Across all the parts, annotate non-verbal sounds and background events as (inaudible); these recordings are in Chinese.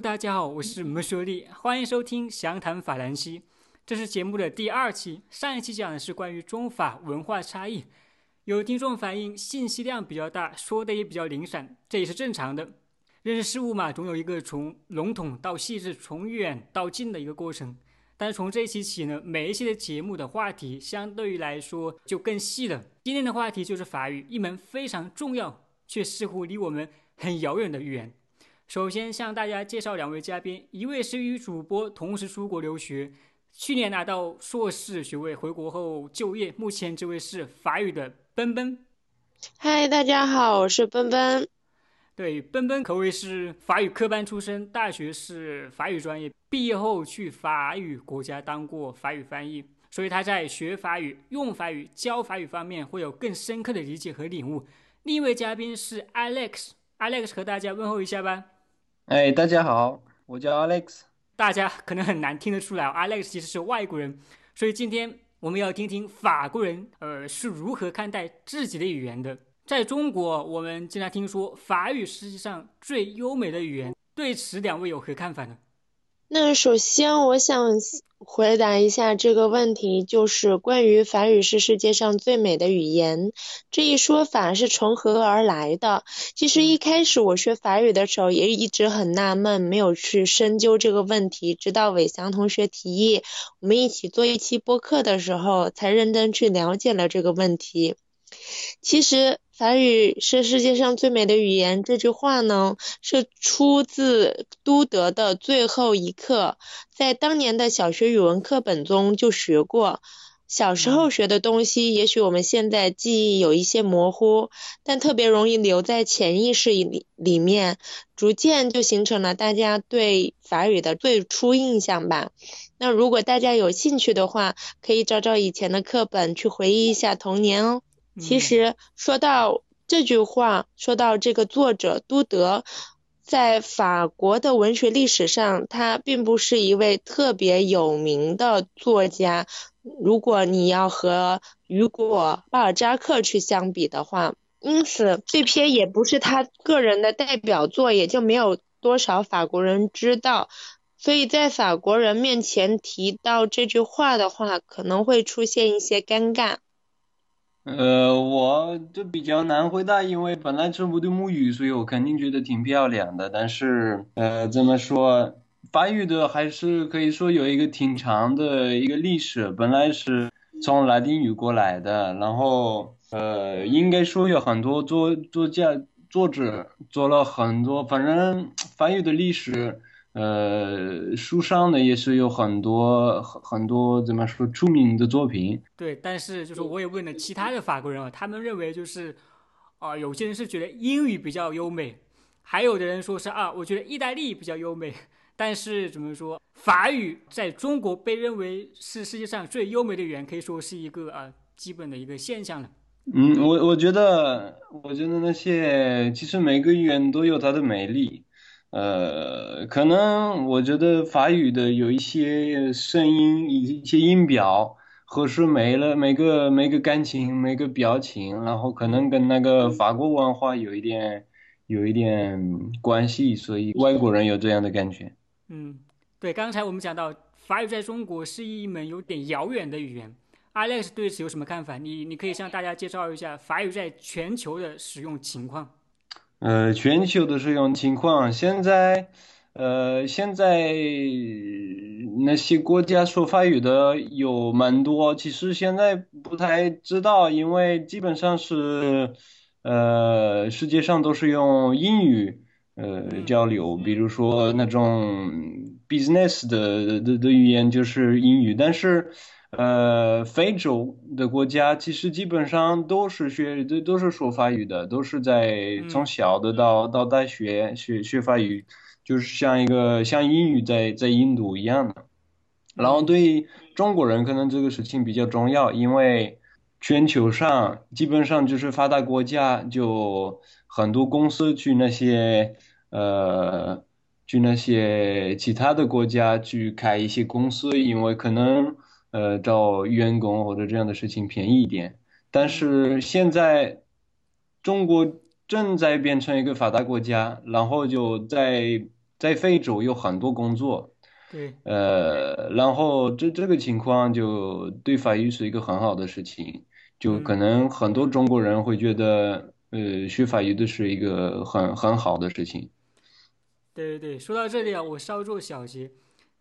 大家好，我是莫说利，欢迎收听详谈法兰西。这是节目的第二期，上一期讲的是关于中法文化差异，有听众反映信息量比较大，说的也比较零散，这也是正常的。认识事物嘛，总有一个从笼统到细致，从远到近的一个过程。但是从这一期起呢，每一期的节目的话题相对于来说就更细了。今天的话题就是法语，一门非常重要却似乎离我们很遥远的语言。首先向大家介绍两位嘉宾，一位是与主播同时出国留学，去年拿到硕士学位，回国后就业。目前这位是法语的奔奔。嗨，大家好，我是奔奔。对，奔奔可谓是法语科班出身，大学是法语专业，毕业后去法语国家当过法语翻译，所以他在学法语、用法语、教法语方面会有更深刻的理解和领悟。另一位嘉宾是 Alex，Alex 和大家问候一下吧。哎，大家好，我叫 Alex。大家可能很难听得出来，Alex 其实是外国人，所以今天我们要听听法国人呃是如何看待自己的语言的。在中国，我们经常听说法语世界上最优美的语言，对此两位有何看法呢？那首先我想回答一下这个问题，就是关于法语是世界上最美的语言这一说法是从何而来的？其实一开始我学法语的时候也一直很纳闷，没有去深究这个问题，直到伟翔同学提议我们一起做一期播客的时候，才认真去了解了这个问题。其实。法语是世界上最美的语言，这句话呢是出自都德的最后一课，在当年的小学语文课本中就学过。小时候学的东西，也许我们现在记忆有一些模糊，但特别容易留在潜意识里里面，逐渐就形成了大家对法语的最初印象吧。那如果大家有兴趣的话，可以找找以前的课本去回忆一下童年哦。其实说到这句话，说到这个作者都德，在法国的文学历史上，他并不是一位特别有名的作家。如果你要和雨果、巴尔扎克去相比的话，因此这篇也不是他个人的代表作，也就没有多少法国人知道。所以在法国人面前提到这句话的话，可能会出现一些尴尬。呃，我就比较难回答，因为本来是不对母语，所以我肯定觉得挺漂亮的。但是，呃，怎么说，法语的还是可以说有一个挺长的一个历史，本来是从拉丁语过来的，然后，呃，应该说有很多作作家、作者做了很多，反正法语的历史。呃，书上呢也是有很多很很多怎么说出名的作品。对，但是就是我也问了其他的法国人啊，他们认为就是，啊，有些人是觉得英语比较优美，还有的人说是啊，我觉得意大利比较优美。但是怎么说，法语在中国被认为是世界上最优美的语言，可以说是一个啊基本的一个现象了。嗯，我我觉得，我觉得那些其实每个语言都有它的美丽。呃，可能我觉得法语的有一些声音，一一些音标，或是没了每个每个感情，每个表情，然后可能跟那个法国文化有一点有一点关系，所以外国人有这样的感觉。嗯，对，刚才我们讲到法语在中国是一门有点遥远的语言，Alex 对此有什么看法？你你可以向大家介绍一下法语在全球的使用情况。呃，全球的使用情况，现在，呃，现在那些国家说法语的有蛮多，其实现在不太知道，因为基本上是，呃，世界上都是用英语，呃，交流，比如说那种 business 的的的语言就是英语，但是。呃，非洲的国家其实基本上都是学都都是说法语的，都是在从小的到到大学学学法语，就是像一个像英语在在印度一样的。然后对中国人可能这个事情比较重要，因为全球上基本上就是发达国家就很多公司去那些呃去那些其他的国家去开一些公司，因为可能。呃，找员工或者这样的事情便宜一点，但是现在中国正在变成一个发达国家，然后就在在非洲有很多工作，对，呃，然后这这个情况就对法语是一个很好的事情，就可能很多中国人会觉得，呃，学法语的是一个很很好的事情。对对对，说到这里啊，我稍作小结。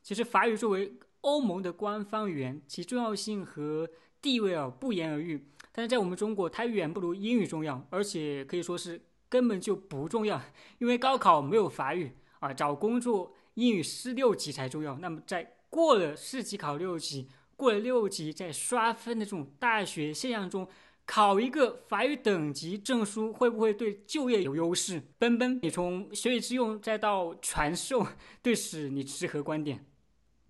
其实法语作为欧盟的官方语言，其重要性和地位啊不言而喻。但是在我们中国，它远不如英语重要，而且可以说是根本就不重要。因为高考没有法语啊，找工作英语四六级才重要。那么在过了四级考六级，过了六级再刷分的这种大学现象中，考一个法语等级证书会不会对就业有优势？奔奔，你从学以致用再到传授，对此你持何观点？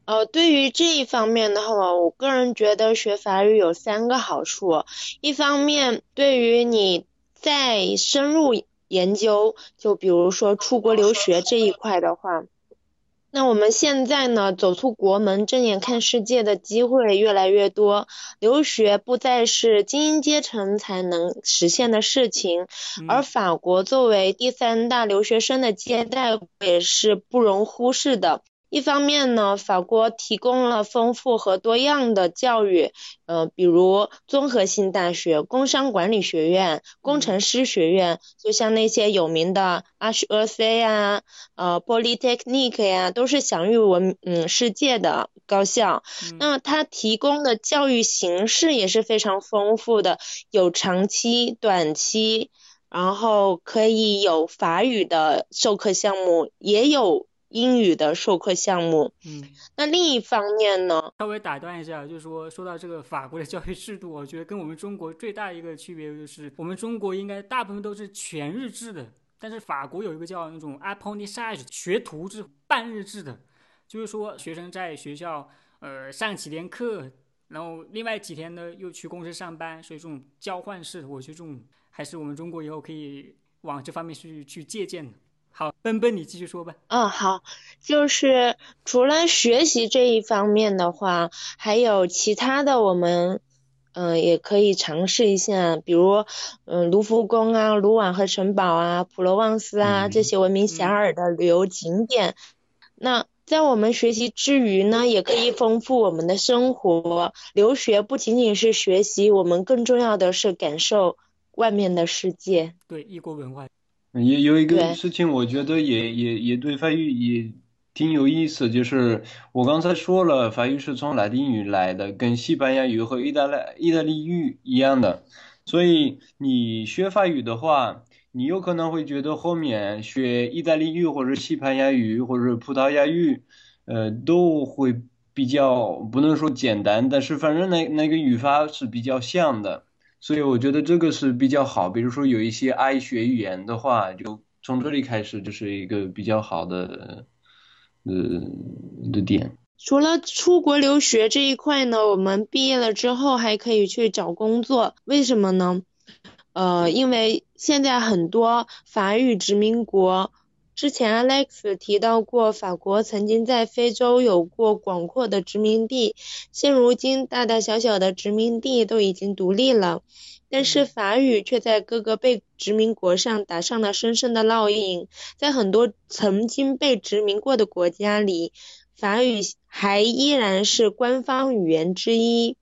呃，对于这一方面的话，我个人觉得学法语有三个好处。一方面，对于你再深入研究，就比如说出国留学这一块的话，那我们现在呢，走出国门，睁眼看世界的机会越来越多，留学不再是精英阶层才能实现的事情，而法国作为第三大留学生的接待也是不容忽视的。一方面呢，法国提供了丰富和多样的教育，呃，比如综合性大学、工商管理学院、工程师学院，就像那些有名的 HEC 呀、呃 Polytechnic 呀，都是享誉文嗯世界的高校。那它提供的教育形式也是非常丰富的，有长期、短期，然后可以有法语的授课项目，也有。英语的授课项目，嗯，那另一方面呢？稍微打断一下，就是说，说到这个法国的教育制度，我觉得跟我们中国最大一个区别就是，我们中国应该大部分都是全日制的，但是法国有一个叫那种 apprentissage 学徒制、半日制的，就是说学生在学校呃上几天课，然后另外几天呢又去公司上班，所以这种交换式，我觉得这种还是我们中国以后可以往这方面去去借鉴的。好，奔奔，你继续说吧。嗯，好，就是除了学习这一方面的话，还有其他的，我们嗯也可以尝试一下，比如嗯卢浮宫啊、卢瓦河城堡啊、普罗旺斯啊这些闻名遐迩的旅游景点。那在我们学习之余呢，也可以丰富我们的生活。留学不仅仅是学习，我们更重要的是感受外面的世界。对，异国文化。也有一个事情，我觉得也也也对法语也挺有意思，就是我刚才说了，法语是从拉丁语来的，跟西班牙语和意大利意大利语一样的，所以你学法语的话，你有可能会觉得后面学意大利语或者西班牙语或者葡萄牙语，呃，都会比较不能说简单，但是反正那那个语法是比较像的。所以我觉得这个是比较好，比如说有一些爱学语言的话，就从这里开始就是一个比较好的呃的点。除了出国留学这一块呢，我们毕业了之后还可以去找工作，为什么呢？呃，因为现在很多法语殖民国。之前 Alex 提到过，法国曾经在非洲有过广阔的殖民地，现如今大大小小的殖民地都已经独立了，但是法语却在各个被殖民国上打上了深深的烙印，在很多曾经被殖民过的国家里，法语还依然是官方语言之一。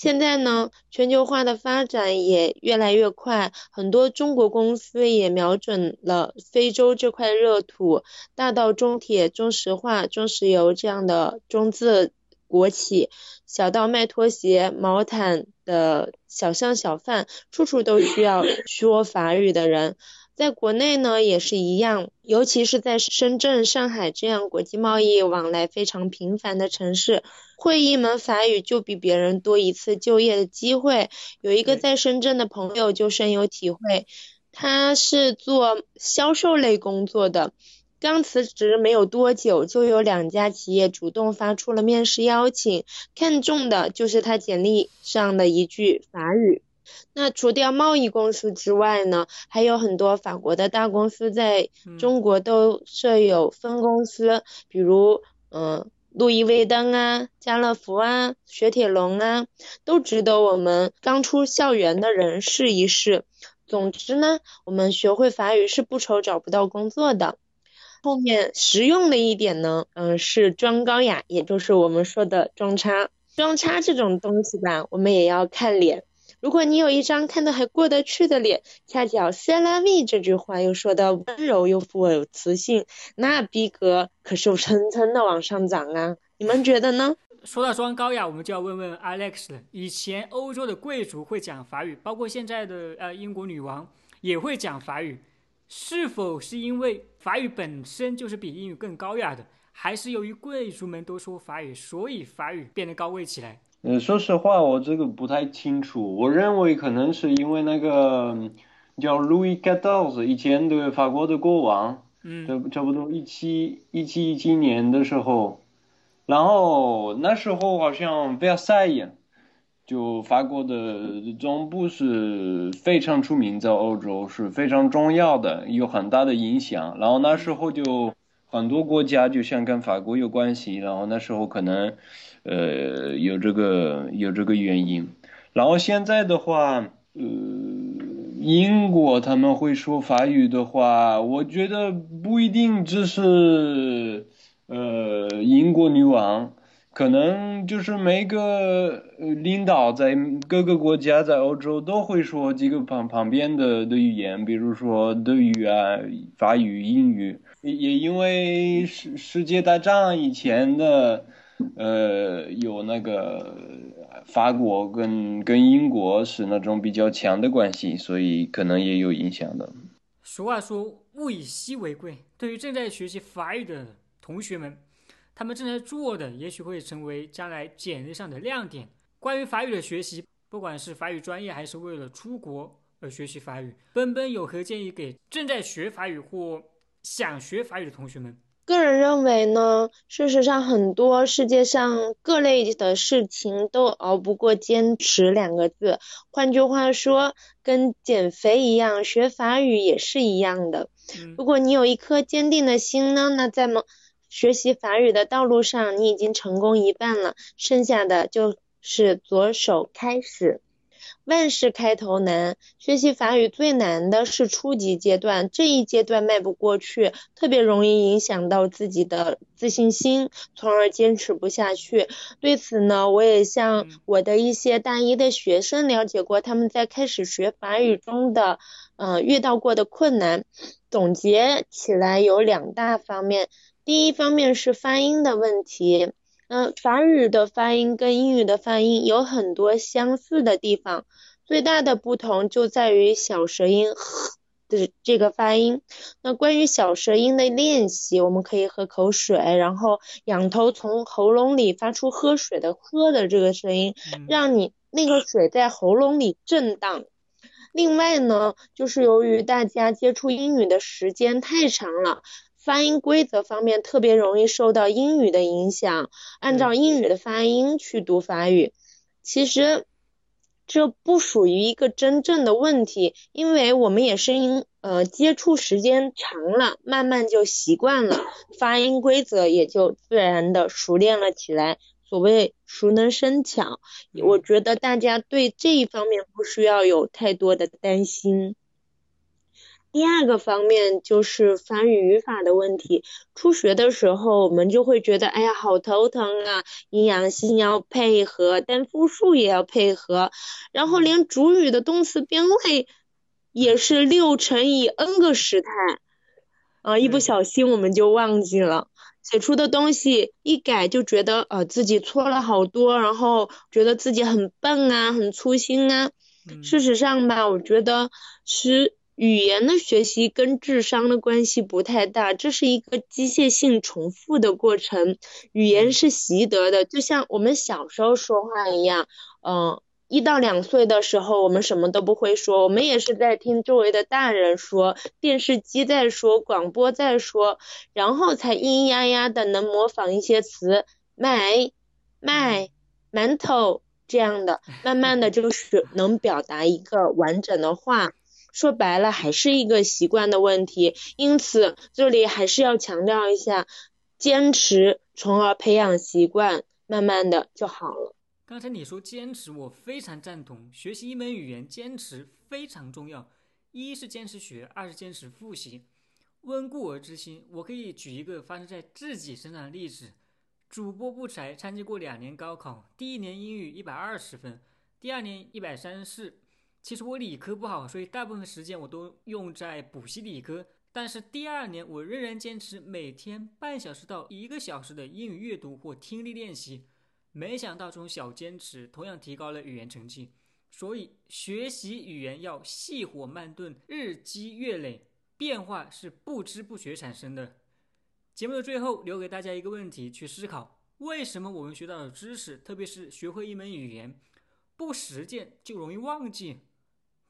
现在呢，全球化的发展也越来越快，很多中国公司也瞄准了非洲这块热土，大到中铁、中石化、中石油这样的中字国企，小到卖拖鞋、毛毯的小商小贩，处处都需要 (coughs) 说法语的人。在国内呢也是一样，尤其是在深圳、上海这样国际贸易往来非常频繁的城市，会一门法语就比别人多一次就业的机会。有一个在深圳的朋友就深有体会，他是做销售类工作的，刚辞职没有多久，就有两家企业主动发出了面试邀请，看中的就是他简历上的一句法语。那除掉贸易公司之外呢，还有很多法国的大公司在中国都设有分公司，比如嗯，路易威登啊、家乐福啊、雪铁龙啊，都值得我们刚出校园的人试一试。总之呢，我们学会法语是不愁找不到工作的。后面实用的一点呢，嗯，是装高雅，也就是我们说的装叉。装叉这种东西吧，我们也要看脸。如果你有一张看的还过得去的脸，恰巧 c e l a m 这句话又说的温柔又富有磁性，那逼格可是蹭蹭的往上涨啊！(laughs) 你们觉得呢？说到装高雅，我们就要问问 Alex 了。以前欧洲的贵族会讲法语，包括现在的呃英国女王也会讲法语，是否是因为法语本身就是比英语更高雅的，还是由于贵族们都说法语，所以法语变得高贵起来？呃，说实话，我这个不太清楚。我认为可能是因为那个叫 Louis XIV 以前的法国的国王，嗯，差差不多一七一七一七年的时候，然后那时候好像 Versailles 就法国的总部是非常出名，在欧洲是非常重要的，有很大的影响。然后那时候就很多国家就像跟法国有关系，然后那时候可能。呃，有这个有这个原因，然后现在的话，呃，英国他们会说法语的话，我觉得不一定只是呃英国女王，可能就是每个领导在各个国家在欧洲都会说几个旁旁边的的语言，比如说德语啊、法语、英语，也也因为世世界大战以前的。呃，有那个法国跟跟英国是那种比较强的关系，所以可能也有影响的。俗话说“物以稀为贵”，对于正在学习法语的同学们，他们正在做的也许会成为将来简历上的亮点。关于法语的学习，不管是法语专业还是为了出国而学习法语，奔奔有何建议给正在学法语或想学法语的同学们？个人认为呢，事实上很多世界上各类的事情都熬不过坚持两个字。换句话说，跟减肥一样，学法语也是一样的。如果你有一颗坚定的心呢，那在么学习法语的道路上，你已经成功一半了，剩下的就是左手开始。万事开头难，学习法语最难的是初级阶段，这一阶段迈不过去，特别容易影响到自己的自信心，从而坚持不下去。对此呢，我也向我的一些大一的学生了解过，他们在开始学法语中的，呃，遇到过的困难，总结起来有两大方面，第一方面是发音的问题。嗯，法语的发音跟英语的发音有很多相似的地方，最大的不同就在于小舌音的这个发音。那关于小舌音的练习，我们可以喝口水，然后仰头从喉咙里发出喝水的“喝”的这个声音，让你那个水在喉咙里震荡。另外呢，就是由于大家接触英语的时间太长了。发音规则方面特别容易受到英语的影响，按照英语的发音去读法语，其实这不属于一个真正的问题，因为我们也是因呃接触时间长了，慢慢就习惯了，发音规则也就自然的熟练了起来。所谓熟能生巧，我觉得大家对这一方面不需要有太多的担心。第二个方面就是法语语法的问题。初学的时候，我们就会觉得，哎呀，好头疼啊！阴阳性要配合，单复数也要配合，然后连主语的动词变位也是六乘以 n 个时态，啊，一不小心我们就忘记了，写出的东西一改就觉得，呃，自己错了好多，然后觉得自己很笨啊，很粗心啊。事实上吧，我觉得是。语言的学习跟智商的关系不太大，这是一个机械性重复的过程。语言是习得的，就像我们小时候说话一样，嗯，一到两岁的时候，我们什么都不会说，我们也是在听周围的大人说，电视机在说，广播在说，然后才咿咿呀呀的能模仿一些词，买、卖、馒头这样的，慢慢的就是能表达一个完整的话。说白了还是一个习惯的问题，因此这里还是要强调一下，坚持，从而培养习惯，慢慢的就好了。刚才你说坚持，我非常赞同。学习一门语言，坚持非常重要。一是坚持学，二是坚持复习。温故而知新。我可以举一个发生在自己身上的例子：主播不才参加过两年高考，第一年英语一百二十分，第二年一百三十四。其实我理科不好，所以大部分时间我都用在补习理科。但是第二年我仍然坚持每天半小时到一个小时的英语阅读或听力练习。没想到这种小坚持同样提高了语言成绩。所以学习语言要细火慢炖，日积月累，变化是不知不觉产生的。节目的最后留给大家一个问题去思考：为什么我们学到的知识，特别是学会一门语言，不实践就容易忘记？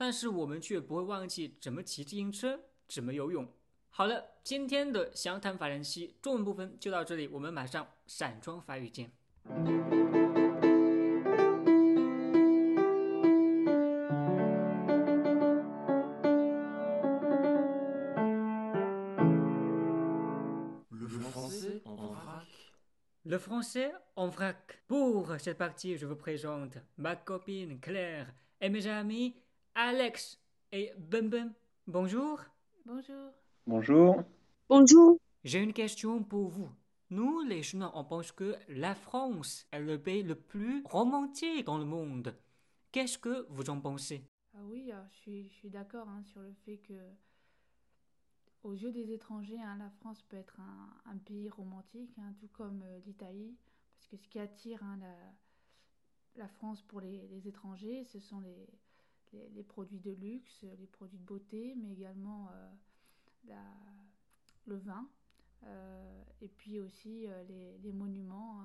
但是我们却不会忘记怎么骑自行车，怎么游泳。好了，今天的详谈法兰西中文部分就到这里，我们马上散装法语见。Le français en vrac. Pour cette partie, je vous présente ma copine Claire et mes amis Alex et Bum Bonjour. Bonjour. Bonjour. Bonjour. J'ai une question pour vous. Nous, les Chinois, on pense que la France est le pays le plus romantique dans le monde. Qu'est-ce que vous en pensez? Ah oui, je suis, je suis d'accord hein, sur le fait que aux yeux des étrangers, hein, la France peut être un, pays romantique, hein, tout comme euh, l'Italie, parce que ce qui attire hein, la, France pour les, étrangers, ce sont les, les, produits de luxe, les produits de beauté, mais également euh, le vin, euh, et puis aussi les, les, monuments,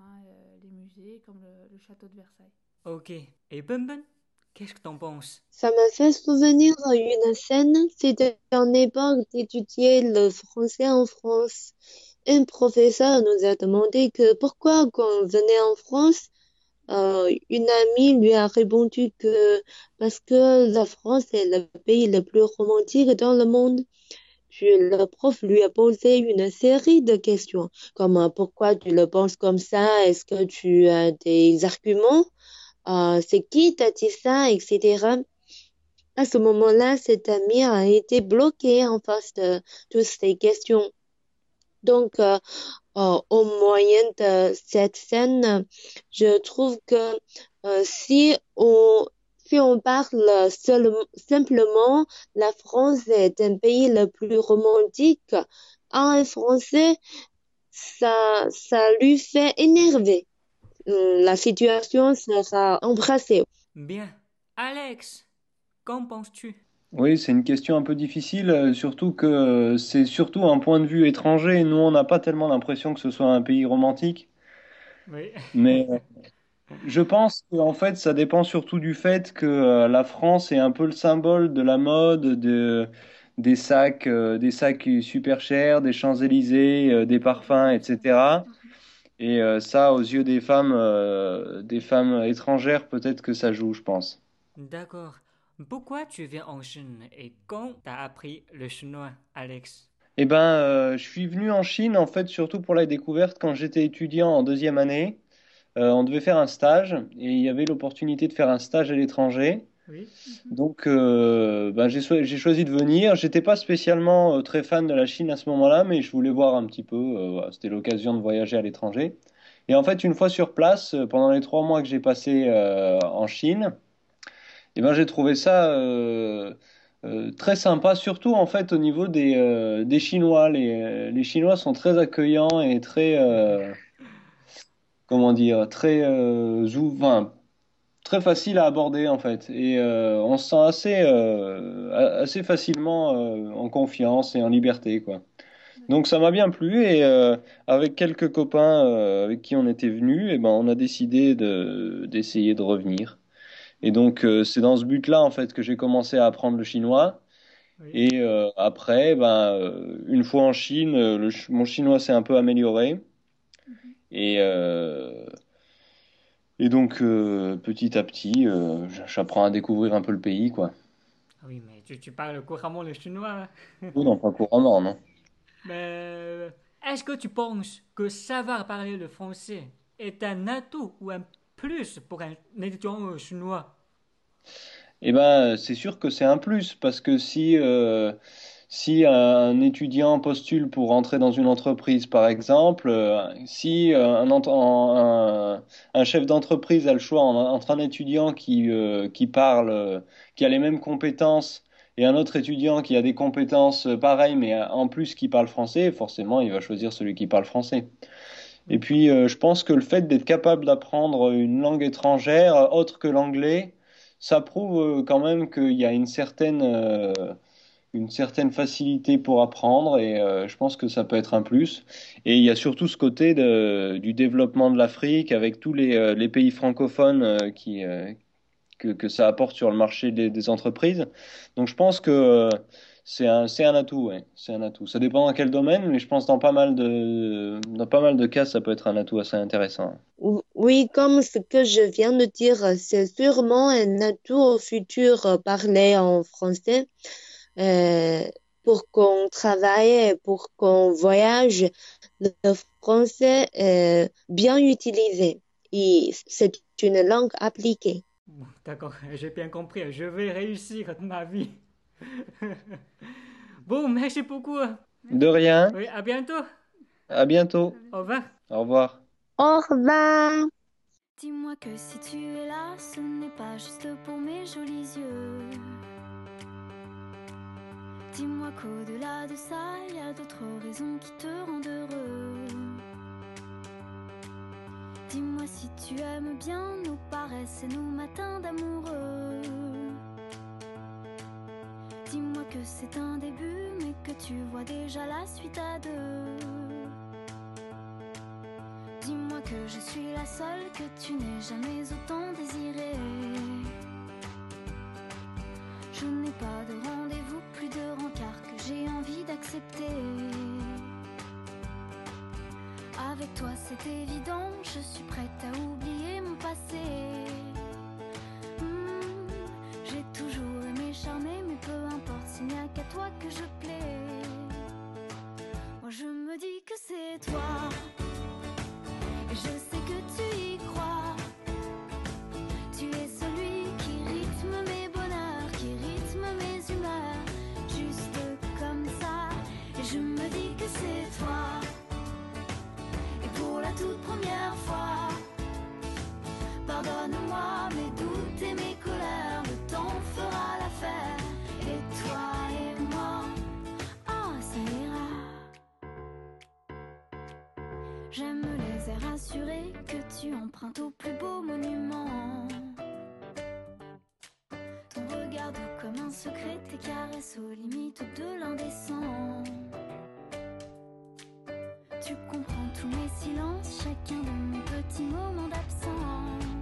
les musées, comme le, le, château de Versailles. Ok. Et Ben Ben Qu'est-ce que t'en penses? Ça me fait souvenir une scène, c'était en époque d'étudier le français en France. Un professeur nous a demandé que pourquoi quand on venait en France, euh, une amie lui a répondu que parce que la France est le pays le plus romantique dans le monde. Le prof lui a posé une série de questions, comme pourquoi tu le penses comme ça, est-ce que tu as des arguments? Euh, c'est qui t'a dit ça, etc. À ce moment-là, cet ami a été bloqué en face de toutes ces questions. Donc, euh, euh, au moyen de cette scène, je trouve que si on si on parle simplement la France est un pays le plus romantique, à un Français, ça, ça lui fait énerver. Euh, la situation sera embrassée. Bien. Alex, qu'en penses-tu? Oui, c'est une question un peu difficile, euh, surtout que euh, c'est surtout un point de vue étranger. Nous, on n'a pas tellement l'impression que ce soit un pays romantique. Oui. Mais je pense qu'en fait, ça dépend surtout du fait que la France est un peu le symbole de la mode, de, des sacs, des sacs super chers, des Champs-Élysées, des parfums, etc. Et euh, ça, aux yeux des femmes, euh, des femmes étrangères, peut-être que ça joue, je pense. D'accord. Pourquoi tu viens en Chine et quand t'as appris le chinois, Alex? Eh ben, euh, je suis venu en Chine en fait surtout pour la découverte quand j'étais étudiant en deuxième année. on devait faire un stage et il y avait l'opportunité de faire un stage à l'étranger. Donc, euh, ben, j'ai choisi de venir. J'étais pas spécialement euh, très fan de la Chine à ce moment-là, mais je voulais voir un petit peu. Euh, C'était l'occasion de voyager à l'étranger. Et en fait, une fois sur place, euh, pendant les trois mois que j'ai passé en Chine, eh ben, j'ai trouvé ça très sympa, surtout en fait au niveau des, des Chinois. Les, les Chinois sont très accueillants et très, comment dire, très ouverts très facile à aborder en fait et euh, on se sent assez euh, assez facilement euh, en confiance et en liberté quoi. Donc ça m'a bien plu et avec quelques copains avec qui on était venus et eh ben on a décidé de d'essayer de revenir. Et donc c'est dans ce but-là en fait que j'ai commencé à apprendre le chinois. Et après ben une fois en Chine, le, mon chinois s'est un peu amélioré. Mhm. Et et donc, euh, petit à petit, euh, j'apprends à découvrir un peu le pays, quoi. Ah oui, mais tu, tu parles couramment le chinois. Hein. oui, non, pas couramment, non. Mais est-ce que tu penses que savoir parler le français est un atout ou un plus pour un étudiant chinois? Eh ben, c'est sûr que c'est un plus, parce que si, euh, si un étudiant postule pour entrer dans une entreprise, par exemple, euh, si euh, un, un, chef d'entreprise a le choix entre un étudiant qui, euh, qui parle, qui a les mêmes compétences, et un autre étudiant qui a des compétences pareilles, mais en plus qui parle français, forcément, il va choisir celui qui parle français. Et puis, je pense que le fait d'être capable d'apprendre une langue étrangère autre que l'anglais, ça prouve quand même qu'il y a une certaine une certaine facilité pour apprendre et euh, je pense que ça peut être un plus. Et il y a surtout ce côté du développement de l'Afrique avec tous les, euh, les pays francophones euh, qui, que, que, ça apporte sur le marché des entreprises. Donc je pense que c'est un, c'est un atout, ouais. c'est un atout. Ça dépend dans quel domaine, mais je pense dans pas mal de, dans pas mal de cas, ça peut être un atout assez intéressant. Oui, comme ce que je viens de dire, c'est sûrement un atout au futur parler en français. Euh, pour qu'on travaille, pour qu'on voyage, le français est bien utilisé et c'est une langue appliquée. D'accord, (laughs) j'ai bien compris. Je vais réussir ma vie. (laughs) bon, merci beaucoup. De rien. Oui, à bientôt. À bientôt. Au revoir. Au revoir. Au revoir. Dis-moi que si tu es là, ce n'est pas juste pour mes jolis yeux. Dis-moi qu'au-delà de ça, il y a d'autres raisons qui te rendent heureux. Dis-moi si tu aimes bien nos paresses et nos matins d'amoureux. Dis-moi que c'est un début, mais que tu vois déjà la suite à deux. Dis-moi que je suis la seule que tu n'aies jamais autant désirée. Je n'ai pas de rendez-vous, plus de rencard que j'ai envie d'accepter. Avec toi c'est évident, je suis prête à oublier mon passé. Qu'à toi que je plais. J'aime les airs assurés que tu empruntes au plus beau monument. Ton regard comme un secret, tes caresses aux limites de l'indécent. Tu comprends tous mes silences, chacun de mes petits moments d'absence.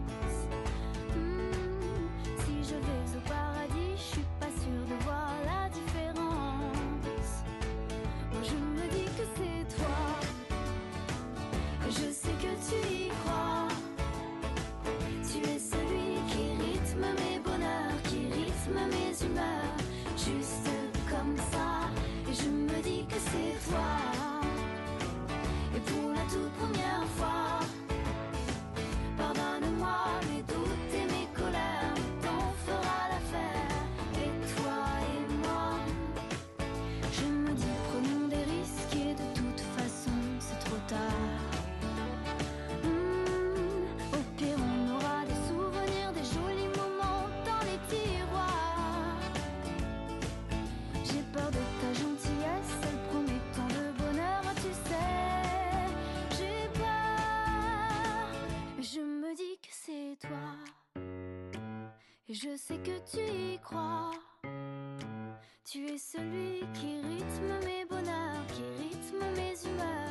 Je sais que tu y crois. Tu es celui qui rythme mes bonheurs, qui rythme mes humeurs,